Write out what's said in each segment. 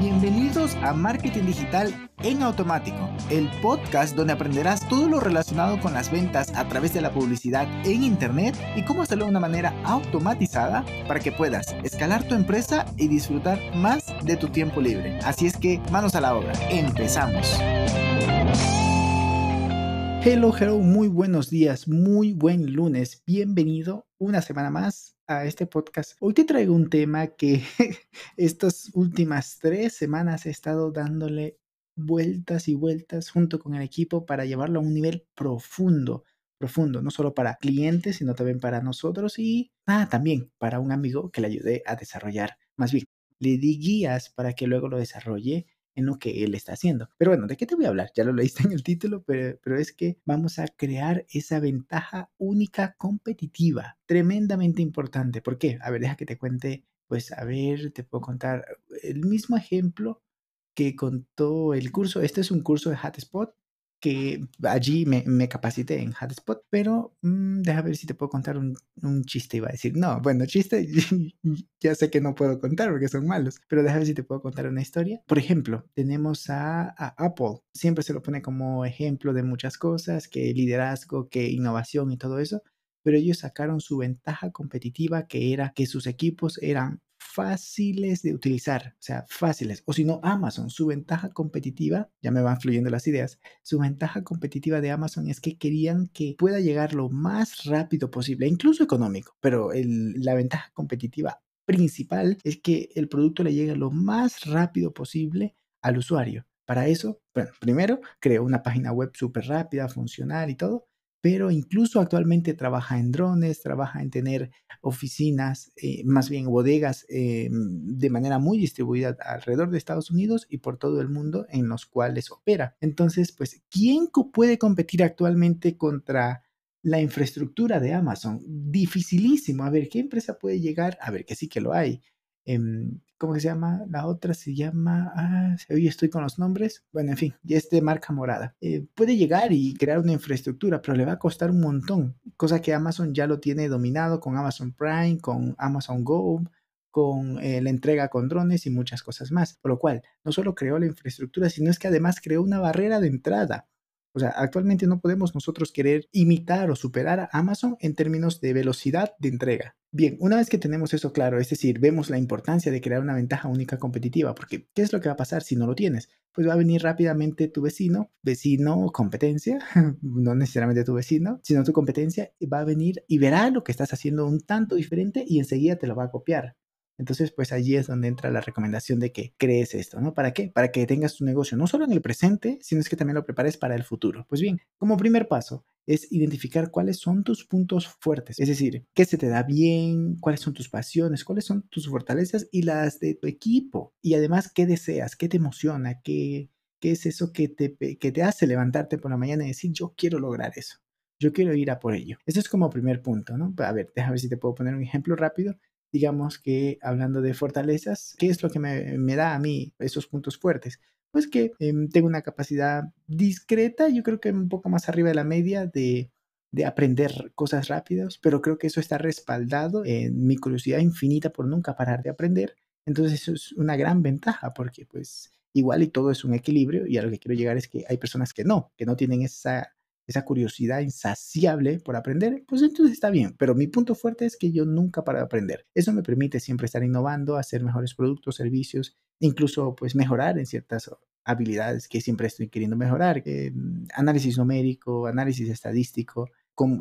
Bienvenidos a Marketing Digital en Automático, el podcast donde aprenderás todo lo relacionado con las ventas a través de la publicidad en Internet y cómo hacerlo de una manera automatizada para que puedas escalar tu empresa y disfrutar más de tu tiempo libre. Así es que manos a la obra, empezamos. Hello, hello, muy buenos días, muy buen lunes, bienvenido una semana más a este podcast. Hoy te traigo un tema que estas últimas tres semanas he estado dándole vueltas y vueltas junto con el equipo para llevarlo a un nivel profundo, profundo, no solo para clientes, sino también para nosotros y ah, también para un amigo que le ayudé a desarrollar. Más bien, le di guías para que luego lo desarrolle lo que él está haciendo. Pero bueno, ¿de qué te voy a hablar? Ya lo leíste en el título, pero, pero es que vamos a crear esa ventaja única competitiva, tremendamente importante. ¿Por qué? A ver, deja que te cuente, pues a ver, te puedo contar el mismo ejemplo que contó el curso. Este es un curso de Hotspot que allí me, capacité en Hotspot, pero mm, deja ver si te puedo contar un, un, chiste. Iba a decir, no, bueno, chiste ya sé que no puedo contar porque son malos, pero deja ver si te puedo contar una historia. Por ejemplo, tenemos a, a Apple, siempre se lo pone como ejemplo de muchas cosas, que liderazgo, que innovación y todo eso, pero ellos sacaron su ventaja competitiva que era que sus equipos eran fáciles de utilizar, o sea, fáciles. O si no, Amazon, su ventaja competitiva, ya me van fluyendo las ideas, su ventaja competitiva de Amazon es que querían que pueda llegar lo más rápido posible, incluso económico, pero la ventaja competitiva principal es que el producto le llegue lo más rápido posible al usuario. Para eso, bueno, primero creó una página web súper rápida, funcional y todo, pero incluso actualmente trabaja en drones, trabaja en tener oficinas, eh, más bien bodegas, eh, de manera muy distribuida alrededor de Estados Unidos y por todo el mundo en los cuales opera. Entonces, pues, ¿quién puede competir actualmente contra la infraestructura de Amazon? Dificilísimo. A ver, ¿qué empresa puede llegar? A ver, que sí que lo hay. Em, ¿Cómo se llama? La otra se llama. Ah, hoy estoy con los nombres. Bueno, en fin, ya es de marca morada. Eh, puede llegar y crear una infraestructura, pero le va a costar un montón. Cosa que Amazon ya lo tiene dominado con Amazon Prime, con Amazon Go, con eh, la entrega con drones y muchas cosas más. Por lo cual, no solo creó la infraestructura, sino es que además creó una barrera de entrada. O sea, actualmente no podemos nosotros querer imitar o superar a Amazon en términos de velocidad de entrega. Bien, una vez que tenemos eso claro, es decir, vemos la importancia de crear una ventaja única competitiva, porque ¿qué es lo que va a pasar si no lo tienes? Pues va a venir rápidamente tu vecino, vecino competencia, no necesariamente tu vecino, sino tu competencia, va a venir y verá lo que estás haciendo un tanto diferente y enseguida te lo va a copiar. Entonces, pues allí es donde entra la recomendación de que crees esto, ¿no? ¿Para qué? Para que tengas tu negocio no solo en el presente, sino es que también lo prepares para el futuro. Pues bien, como primer paso es identificar cuáles son tus puntos fuertes, es decir, qué se te da bien, cuáles son tus pasiones, cuáles son tus fortalezas y las de tu equipo. Y además, qué deseas, qué te emociona, qué, qué es eso que te, que te hace levantarte por la mañana y decir, yo quiero lograr eso. Yo quiero ir a por ello. Eso es como primer punto, ¿no? A ver, déjame ver si te puedo poner un ejemplo rápido digamos que hablando de fortalezas, ¿qué es lo que me, da a mí esos puntos fuertes? Pues que em, tengo una capacidad discreta, yo creo que un poco más arriba de la media de, de aprender cosas rápidas, pero creo que eso está respaldado en mi curiosidad infinita por nunca parar de aprender. Entonces eso es una gran ventaja porque pues igual y todo es un equilibrio y a lo que quiero llegar es que hay personas que no, que no tienen esa esa curiosidad insaciable por aprender, pues entonces está bien. Pero mi punto fuerte es que yo nunca paro de aprender. Eso me permite siempre estar innovando, hacer mejores productos, servicios, incluso pues mejorar en ciertas habilidades que siempre estoy queriendo mejorar. análisis numérico, análisis estadístico,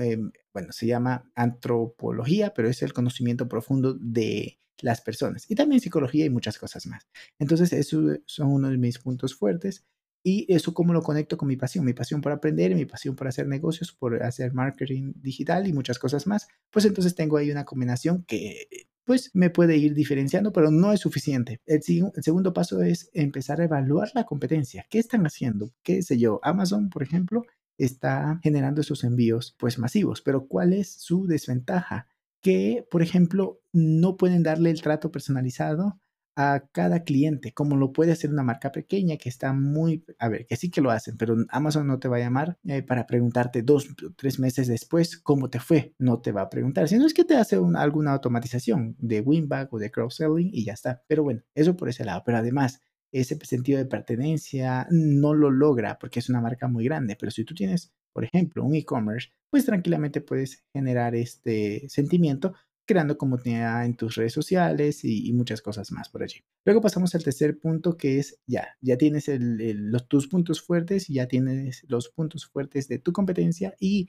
em, bueno, se llama antropología, pero es el conocimiento profundo de las personas. Y también psicología y muchas cosas más. Entonces, esos son uno de mis puntos fuertes. Y eso cómo lo conecto con mi pasión, mi pasión por aprender, mi pasión por hacer negocios, por hacer marketing digital y muchas cosas más. Pues entonces tengo ahí una combinación que pues me puede ir diferenciando, pero no es suficiente. El, segundo paso es empezar a evaluar la competencia. ¿Qué están haciendo? ¿Qué sé yo? Amazon, por ejemplo, está generando esos envíos pues masivos, pero ¿cuál es su desventaja? Que, por ejemplo, no pueden darle el trato personalizado a cada cliente, como lo puede hacer una marca pequeña que está muy, a ver, que sí que lo hacen, pero Amazon no te va a llamar eh, para preguntarte dos o tres meses después cómo te fue, no te va a preguntar, sino es que te hace alguna automatización de winback o de cross-selling y ya está. Pero bueno, eso por ese lado, pero además ese sentido de pertenencia no lo logra porque es una marca muy grande. Pero si tú tienes, por ejemplo, un e-commerce, pues tranquilamente puedes generar este sentimiento creando comunidad en tus redes sociales y, muchas cosas más por allí. Luego pasamos al tercer punto que es ya, ya tienes los, tus puntos fuertes, ya tienes los puntos fuertes de tu competencia y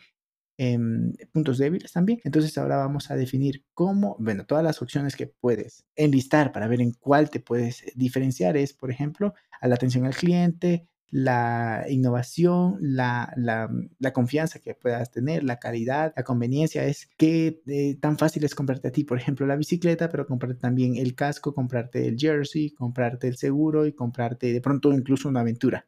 em, puntos débiles también. Entonces ahora vamos a definir cómo, bueno, todas las opciones que puedes enlistar para ver en cuál te puedes diferenciar es, por ejemplo, a la atención al cliente, la innovación, la, confianza que puedas tener, la calidad, la conveniencia, es que eh, tan fácil es comprarte a ti, por ejemplo, la bicicleta, pero comprarte también el casco, comprarte el jersey, comprarte el seguro y comprarte de pronto incluso una aventura,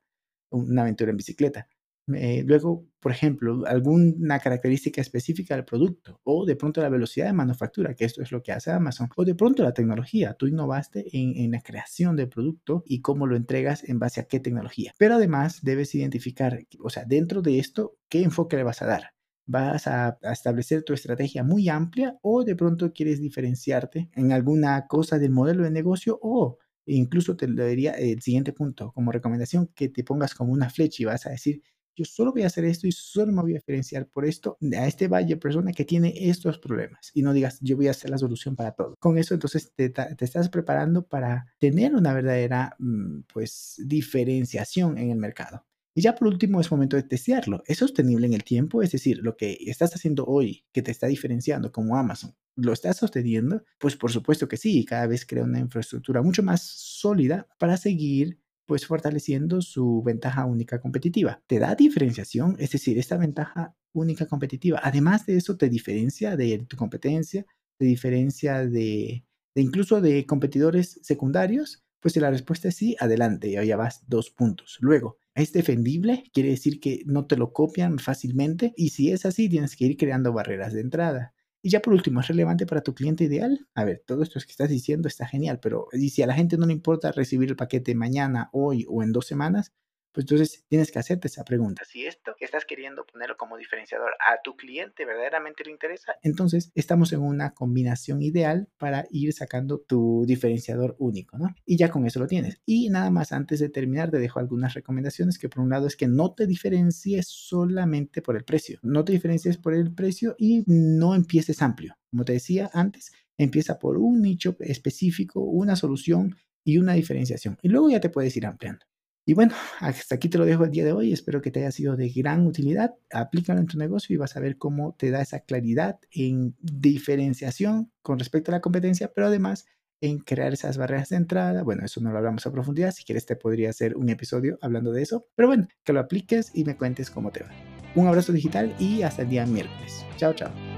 una aventura en bicicleta. Eh, luego, por ejemplo, alguna característica específica del producto o de pronto la velocidad de manufactura, que esto es lo que hace Amazon, o de pronto la tecnología. Tú innovaste en, en la creación del producto y cómo lo entregas en base a qué tecnología. Pero además debes identificar, o sea, dentro de esto, qué enfoque le vas a dar vas a, establecer tu estrategia muy amplia o de pronto quieres diferenciarte en alguna cosa del modelo de negocio o incluso te lo diría el siguiente punto como recomendación que te pongas como una flecha y vas a decir yo solo voy a hacer esto y solo me voy a diferenciar por esto a este valle persona que tiene estos problemas y no digas yo voy a hacer la solución para todo. Con eso entonces te, estás preparando para tener una verdadera mm, pues diferenciación en el mercado. Y ya por último es momento de testearlo. ¿Es sostenible en el tiempo? Es decir, lo que estás haciendo hoy que te está diferenciando como Amazon, ¿lo estás sosteniendo? Pues por supuesto que sí, cada vez crea una infraestructura mucho más sólida para seguir pues fortaleciendo su ventaja única competitiva. Te da diferenciación, es decir, esta ventaja única competitiva. Además de eso, te diferencia de tu competencia, te diferencia de, incluso de competidores secundarios. Pues si la respuesta es sí, adelante, ya vas dos puntos. Luego, ¿es defendible? Quiere decir que no te lo copian fácilmente y si es así, tienes que ir creando barreras de entrada. Y ya por último, ¿es relevante para tu cliente ideal? A ver, todo esto que estás diciendo está genial, pero y si a la gente no le importa recibir el paquete mañana, hoy o en dos semanas, pues entonces tienes que hacerte esa pregunta. Si esto que estás queriendo ponerlo como diferenciador a tu cliente verdaderamente le interesa, entonces estamos en una combinación ideal para ir sacando tu diferenciador único, ¿no? Y ya con eso lo tienes. Y nada más antes de terminar, te dejo algunas recomendaciones que por un lado es que no te diferencies solamente por el precio. No te diferencies por el precio y no empieces amplio. Como te decía antes, empieza por un nicho específico, una solución y una diferenciación. Y luego ya te puedes ir ampliando. Y bueno, hasta aquí te lo dejo el día de hoy. Espero que te haya sido de gran utilidad. Aplícalo en tu negocio y vas a ver cómo te da esa claridad en diferenciación con respecto a la competencia, pero además en crear esas barreras de entrada. Bueno, eso no lo hablamos a profundidad. Si quieres, te podría hacer un episodio hablando de eso. Pero bueno, que lo apliques y me cuentes cómo te va. Un abrazo digital y hasta el día miércoles. Chao, chao.